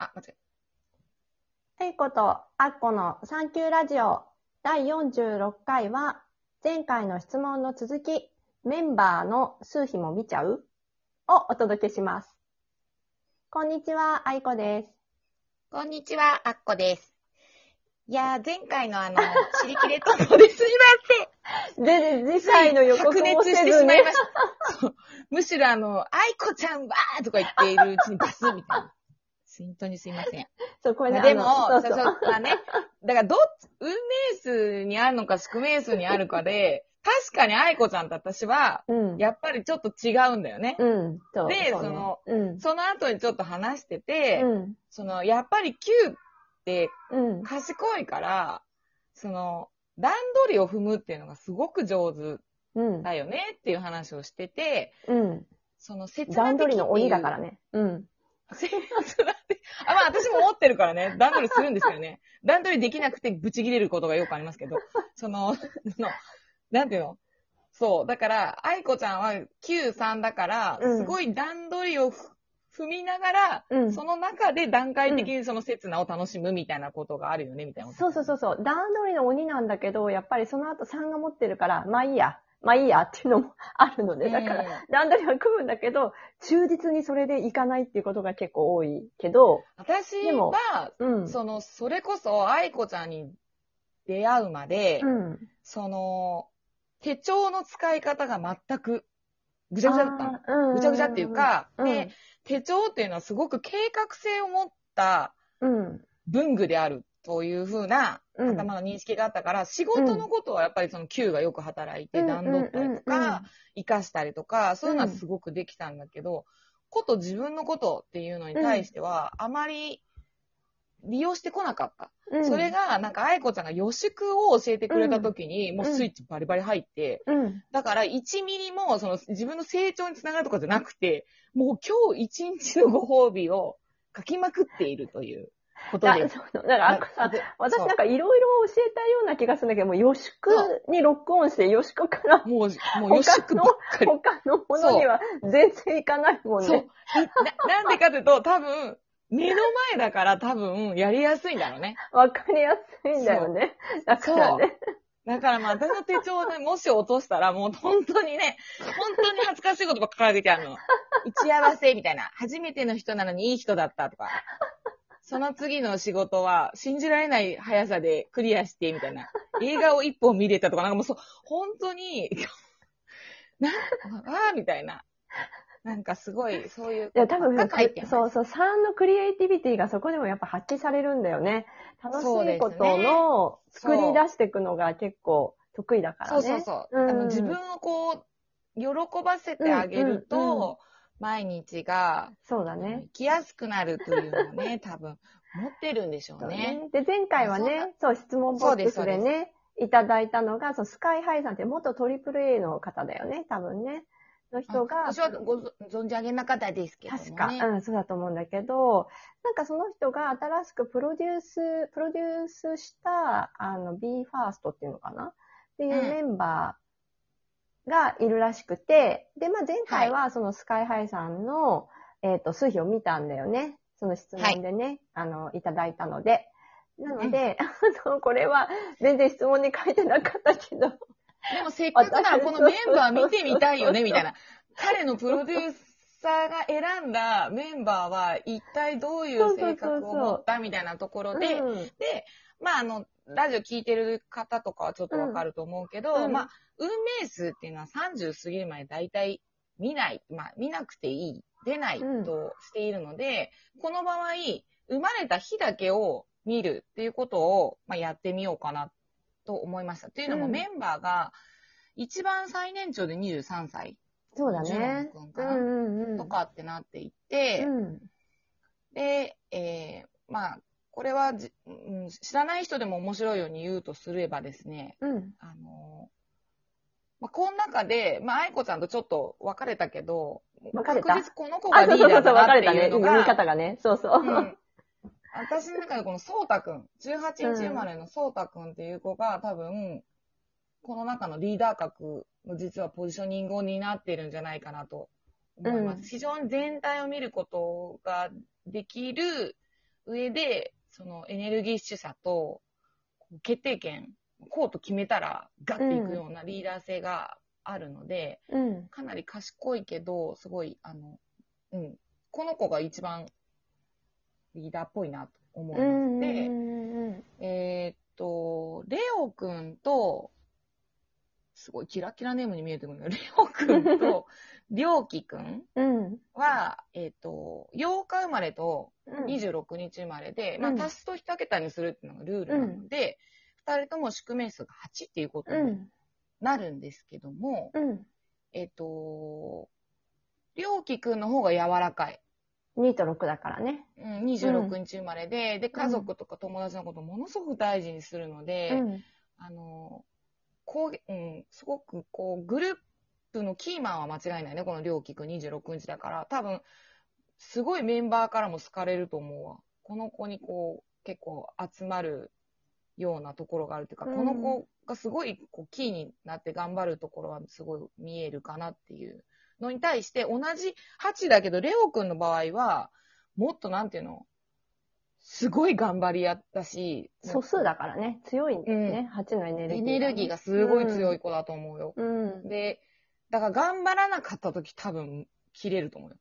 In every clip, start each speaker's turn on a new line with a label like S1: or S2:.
S1: あ、間違
S2: えいことあっこのサンキューラジオ第46回は前回の質問の続きメンバーの数日も見ちゃう？をお届けします。こんにちは、あいこです。
S1: こんにちは、あっこです。いやー、前回のあの、チリキレトークですいま
S2: で、で、次
S1: せん。
S2: 回の予告
S1: 白
S2: も
S1: 熱して
S2: せずね
S1: しまいま。した。むしろあの、あいこちゃんわーとか言っているうちにバスみたいな。本当にすいません。
S2: そう、これね、
S1: でも、
S2: そううそう。
S1: そそうまあね。だから、どっち、運命数にあるのか宿命数にあるかで、確かに愛子ちゃんと私は、
S2: うん。
S1: やっぱりちょっと違うんだよね。
S2: うん。
S1: で
S2: そ
S1: の
S2: うん。
S1: その後にちょっと話してて、
S2: うん。
S1: その、やっぱり Q って
S2: うん。
S1: 賢いから、その、段取りを踏むっていうのがすごく上手
S2: うん。
S1: だよねっていう話をしてて、
S2: うん。
S1: その、切
S2: 段取りの鬼だ
S1: ら
S2: からね。うん。
S1: あ、まあ私も持ってるからね、段取りするんですよね。段取りできなくてブチ切れることがよくありますけど、その、その、なんていうの？そう。だから、愛子ちゃんは Q3 だから、
S2: うん
S1: すごい段取りをふ踏みながら、
S2: うん。
S1: その中で段階的にその刹那を楽しむみたいなことがあるよね、みたいな。
S2: そうそうそうそう。段取りの鬼なんだけど、やっぱりその後3が持ってるから、まあいいや。まあいいやっていうのも あるので、だから、
S1: うん
S2: 段取りは組むんだけど、忠実にそれでいかないっていうことが結構多いけど、
S1: 私は、
S2: うん。
S1: その、それこそ愛子ちゃんに出会うまで、
S2: うん。
S1: その、手帳の使い方が全くぐちゃぐちゃだったぐちゃぐちゃっていう、か、
S2: うん
S1: で、手帳っていうのはすごく計画性を持った
S2: うん。
S1: 文具であるというふうな
S2: うん。
S1: 頭の認識があったから、仕事のことはやっぱりその Q がよく働いて
S2: うん。
S1: 段取ったりとか、活かしたりとか、そういうのはすごくできたんだけど、こと自分のことっていうのに対しては、あまり利用してこなかった。
S2: うん。
S1: それ、が、なんか、愛子ちゃんが予祝を教えてくれた時に、もうスイッチバリバリ入って、
S2: うん。
S1: だから、1ミリも、その、自分の成長につながるとかじゃなくて、もう今日一日のご褒美を書きまくっているということ
S2: だ
S1: で。
S2: そうだから、あ私なんかいろいろ教えたような気がするんだけど、もう予祝にロックオンして、予祝から
S1: もう、もう予祝ばっかり。
S2: 他のものには全然いかないもん
S1: そう。
S2: ね。
S1: ななんでかというと、多分、目の前だから多分、やりやすいんだろうね。
S2: わかりやすいんだよね。だからね。
S1: だからまあ、私の手帳でもし落としたら、もう本当にね、本当に恥ずかしいことばっかり書いてあるの。打ち合わせみたいな。初めての人なのにいい人だったとか。その次の仕事は、信じられない速さでクリアして、みたいな。映画を一本見れたとか、なんかもうそう、本当に、なんああ、みたいな。なんかすごい、そういう。
S2: いや、多分そうそう、3のクリエイティビティがそこでもやっぱ発揮されるんだよね。楽しいことの作り出していくのが結構得意だから
S1: そう
S2: ね。
S1: そうそう。
S2: うん
S1: あの自分をこう、喜ばせてあげると、毎日が、
S2: そうだね。
S1: 生きやすくなるというのをね、多分、持ってるんでしょうね。
S2: で、前回はね、そう、質問ボックスでね、いただいたのが、そうスカイハイさんって元トリプル A の方だよね、多分ね。の人が、
S1: 私はごぞ存じ上げなかったですけどもね。
S2: 確か、うん、そうだと思うんだけど、なんかその人が新しくプロデュース、プロデュースした、あの、b ファーストっていうのかな？っていう
S1: うん
S2: メンバーがいるらしくて、で、まあ前回はそのスカイハイさんの、えっ、と、数比を見たんだよね。その質問でね、あの、いただいたので。なので、あの、これは全然質問に書いてなかったけど、
S1: でもせっかくならこのメンバー見てみたいよね、みたいな。彼のプロデューサーが選んだメンバーは一体どういう性格を持ったみたいなところで、
S2: うん。
S1: で、まあ、あの、ラジオ聞いてる方とかはちょっとわかると思うけど、
S2: うん。
S1: まあ、運命数っていうのは30過ぎるまで大体見ない、まあ、見なくていい、出ないとしているので、この場合、生まれた日だけを見るっていうことを、まあ、やってみようかなと思いました。っていうのも、
S2: うん
S1: メンバーが一番最年長で23歳
S2: そうだね。
S1: 君
S2: う
S1: かな、
S2: んうんうん。
S1: とかってなっていて、
S2: うん。
S1: で、えーまあ、これはじ、うん、知らない人でも面白いように言うとすればですね、
S2: うん。
S1: あの、まあ、この中で、まあ、愛子ちゃんとちょっと別れたけど、
S2: 別れた？
S1: 確実この子がリーダーだなっていう。
S2: れたね読み
S1: のが、
S2: 方がね。そうそう。
S1: うん私の中でこのそうたくん、18日生まれのそうたくんっていう子が多分、この中のリーダー格の実はポジショニングを担っているんじゃないかなと思います。
S2: うん
S1: 非常に全体を見ることができる上で、そのエネルギッシュさと、決定権、こうと決めたらガッていくようなリーダー性があるので、
S2: うん。
S1: かなり賢いけど、すごい、あの、うん。この子が一番リーダーっぽいなと思。
S2: うん。
S1: で、
S2: うん。
S1: えーっと、レオくんと、すごいキラキラネームに見えてくるんだよ。レオくんと、りょうきくん
S2: うん。
S1: は、えーっと、8日生まれと
S2: うん。
S1: 26日生まれで、まあ
S2: うん
S1: 足すと1桁にするっていうのがルールなので、二、人とも宿命数が8っていうことに
S2: うん。
S1: なるんですけども、
S2: うん。
S1: えっ、と、りょうきくんの方が柔らかい。
S2: 2と6だからね。
S1: うん、26日生まれで、で、家族とか友達のことをものすごく大事にするので、
S2: うん。
S1: あの、こう、うん、すごくこう、グループのキーマンは間違いないね、このりょうきくん26日だから、多分、すごいメンバーからも好かれると思うわ。この子にこう、結構集まるようなところがあるっていうか、
S2: うん
S1: この子がすごいこうキーになって頑張るところはすごい見えるかなっていうのに対して、同じ8だけど、レオくんの場合は、もっとなんていうの、すごい頑張りやったし、
S2: 素数だからね。強いんだよね。8のエネルギー、
S1: エネルギーがすごい強い。子だと思うよ。
S2: うん。
S1: で、だから頑張らなかった時多分切れると思うよ。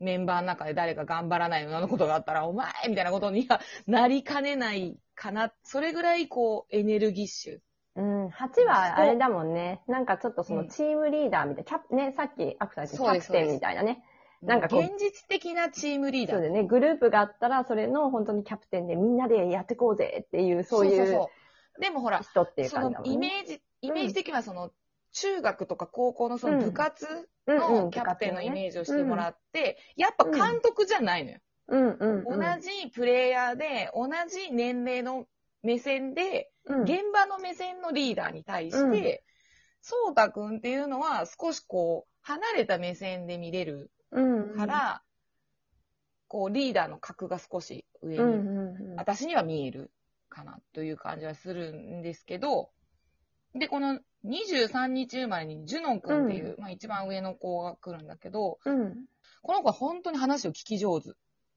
S1: メンバーの中で誰か頑張らないようなことがあったら、お前みたいなことにはなりかねないかな。それぐらいこう、エネルギッシュ。
S2: うん。8はあれだもんね。なんかちょっとその
S1: うん
S2: チームリーダーみたいな、キャプ、ね、さっきアクターキャプテンみたいなね。なんか
S1: 現実的なチームリーダー。
S2: そうだよね。グループがあったら、それの本当にキャプテンでみんなでやってこうぜっていう、そういう
S1: そうでもほら、
S2: 人っていう
S1: その
S2: 感じだもんね。
S1: イメージ、イメージ的にはその、中学とか高校のその部活
S2: うん
S1: のキャプテンのイメージをしてもらって、やっぱ監督じゃないのよ。
S2: うんうんうん。
S1: 同じプレイヤーで、同じ年齢の目線で、
S2: うん
S1: 現場の目線のリーダーに対して、そうたくんっていうのは少しこう、離れた目線で見れる
S2: うん
S1: から、こう、リーダーの格が少し上に、
S2: うんうんうん。
S1: 私には見えるかなという感じはするんですけど、で、この23日生まれにジュノン君っていう、まあ一番上の子が来るんだけど、
S2: うん。
S1: この子は本当に話を聞き上手。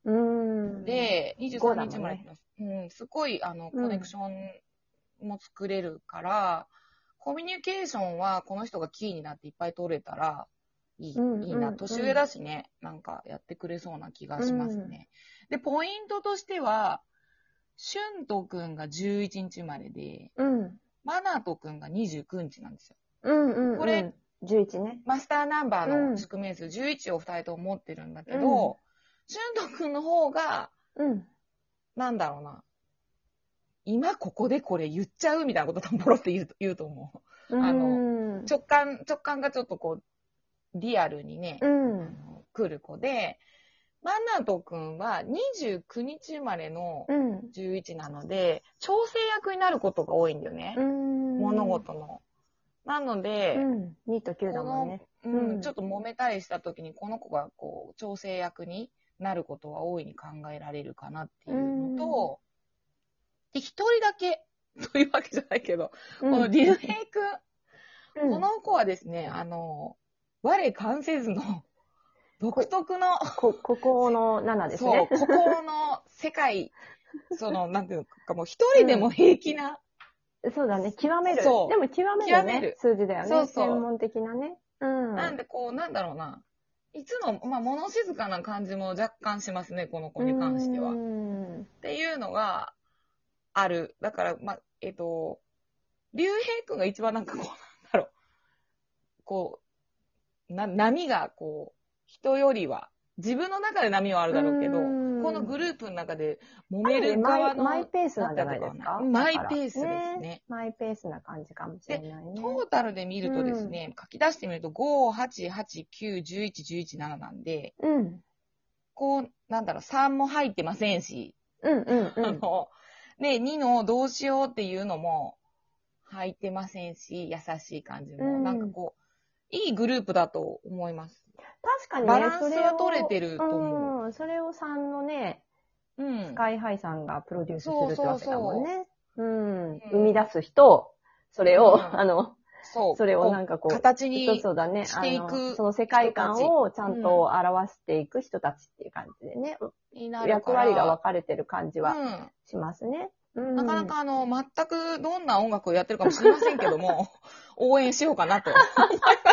S2: うん。
S1: で、
S2: 五
S1: 23日生まれてます。うん、すごい、あの、コネクションも作れるから、コミュニケーションはこの人がキーになっていっぱい取れたら、いい、
S2: うん
S1: いいな。
S2: うん
S1: 年上だしね、なんかやってくれそうな気がしますね。で、ポイントとしては、シュントくんが11日生まれで、
S2: うん。
S1: マナトくんが29日なんですよ。
S2: うんうんうん。
S1: これ、
S2: 11ね。
S1: マスターナンバー
S2: うん
S1: の宿命数11を2人とも持ってるんだけど、シュントくんの方が、
S2: うん。
S1: なんだろうな。今ここでこれ言っちゃうみたいなことをポロって言う言うと思う。あの
S2: うん、
S1: 直感、直感がちょっとこう、リアルにね、
S2: う
S1: あ
S2: ん。
S1: の来る子で、マナトくんは29日生まれの
S2: うん。
S1: 11なので、調整役になることが多いんだよね。
S2: うん。
S1: 物事の。なので、
S2: うん。2と9だもんね。
S1: う
S2: うん
S1: ん、ちょっと揉めたりした時に、この子がこう、調整役になることは大いに考えられるかなっていうのと、で、一人だけ、というわけじゃないけど、
S2: うん、
S1: この竜兵くん、
S2: うん、
S1: この子はですね、あの、我関せずの、独特の、
S2: こ、ここの7です
S1: そう
S2: ね、。
S1: ここの世界、その、なんていうのか、もう一人でも平気な、
S2: そうだね。極める。
S1: そう
S2: でも極めるね
S1: 極める。
S2: 数字だよね。
S1: そうそう
S2: 専門的なね。うん。
S1: なんでこう、なんだろうな、いつも、まあ、物静かな感じも若干しますね、この子に関しては。
S2: う
S1: っ
S2: ん。
S1: ていうのがある。だから、まあ、えっと、竜兵くんが一番なんかこう、なんだろう、こう、な、波がこう、人よりは、自分の中で波はあるだろうけど、
S2: うん
S1: このグループの中で揉める
S2: マイ
S1: 側の、
S2: マイペースなんじゃないですか？
S1: マイペースです
S2: だから
S1: ね。
S2: マイペースな感じかもしれないね。
S1: トータルで見るとですね、書き出してみると、5、8、8、9、11、11、7なんで、
S2: うん。
S1: こう、なんだろう、3も入ってませんし、
S2: うんうんう
S1: あ
S2: ん。
S1: の、で、2のどうしようっていうのも入ってませんし、優しい感じも、
S2: うん
S1: なんかこう、いいグループだと思います。
S2: 確かにね、
S1: バランスは
S2: それを
S1: 取れてると思
S2: うん。それを3のね、
S1: うん。
S2: スカイハイさんがプロデュースするってわけだもんね。うん。
S1: うん
S2: 生み出す人、それを、
S1: うん
S2: あの、
S1: そう。
S2: それをなんかこう、
S1: 形に
S2: そうそうだね。
S1: していく
S2: その世界観をちゃんと表していく人たちっていう感じでね、
S1: になるから
S2: 役割が分かれてる感じは
S1: うん。
S2: しますね。うん
S1: なかなかあの、全くどんな音楽をやってるかもしれませんけども、応援しようかなと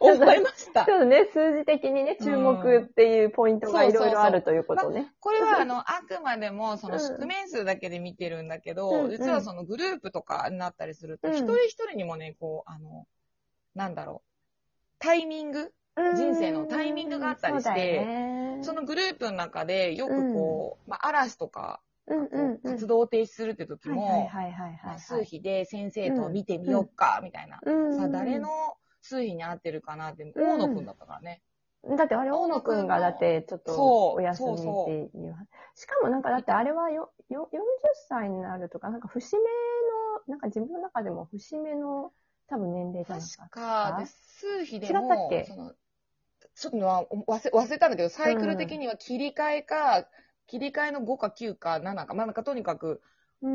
S1: 思いました。
S2: ち。ょっとね、数字的にね、注目っていうポイントがいろいろあるということね。
S1: これはあの、あくまでもその
S2: うん
S1: 宿面数だけで見てるんだけど、
S2: うんうん。
S1: 実はそのグループとかになったりすると、
S2: うん。
S1: 一人一人にもね、こう、あの、なんだろう、タイミング人生のタイミングがあったりして
S2: そ
S1: のグループの中でよくこう、まあ、嵐とか、
S2: うんうんうん。
S1: 活動を停止するって時も、数比で先生と見てみようか、みたいな。
S2: うん。
S1: さあ、誰の数比に合ってるかなって、大野くんだったからね。
S2: だってあれ、大野くんがだってちょっと
S1: そう
S2: お休みっていう。しかもなんかだってあれはよ、よ、40歳になるとか、なんか節目の、なんか自分の中でも節目の多分年齢じゃないですか。
S1: 確か、で数比で
S2: 違ったっ
S1: も
S2: け、
S1: ちょっとは忘れ忘れたんだけど、サイクル的には切り替えか、切り替えの5か9か7か、まあなんかとにかく、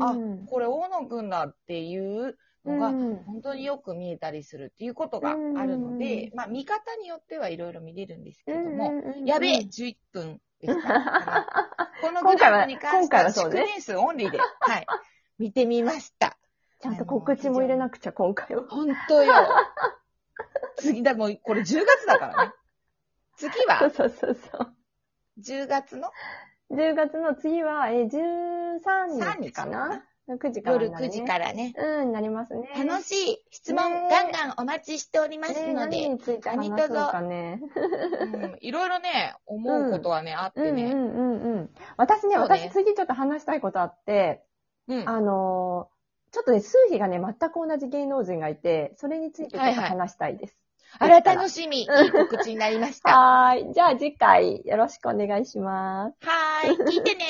S1: あ
S2: うん
S1: これ大野くんだっていうのが、
S2: うん
S1: 本当によく見えたりするっていうことがあるので、まあ見方によってはいろいろ見れるんですけれども、やべえ !11 分でした。このグル
S2: 今回は
S1: ープに関しては
S2: 今回はそうね
S1: 宿年数オンリーで、はい、見てみました。
S2: ちゃんと告知も入れなくちゃ、今回は。
S1: 本当よ。次だ、もうこれ10月だからね。次は？
S2: そうそうそう。
S1: 10月の
S2: ？10月の次は、えー、13
S1: 3
S2: 日
S1: かな？
S2: ?9 時から、
S1: 夜9時からね。
S2: うん、なりますね。
S1: 楽しい質問
S2: ね
S1: ガンガンお待ちしております
S2: ね
S1: ので、
S2: 何について話そうかね。
S1: うんいろいろね、思うことはね、あってね。
S2: うんうんうんうん。私ね、
S1: ね
S2: 私次ちょっと話したいことあって、
S1: うん
S2: あのーちょっとね、数比がね、全く同じ芸能人がいて、それについてちょっと話したいです。
S1: あら、楽しみ。いい告知になりました。
S2: はーい。じゃあ次回よろしくお願いします。
S1: はーい。聞いてね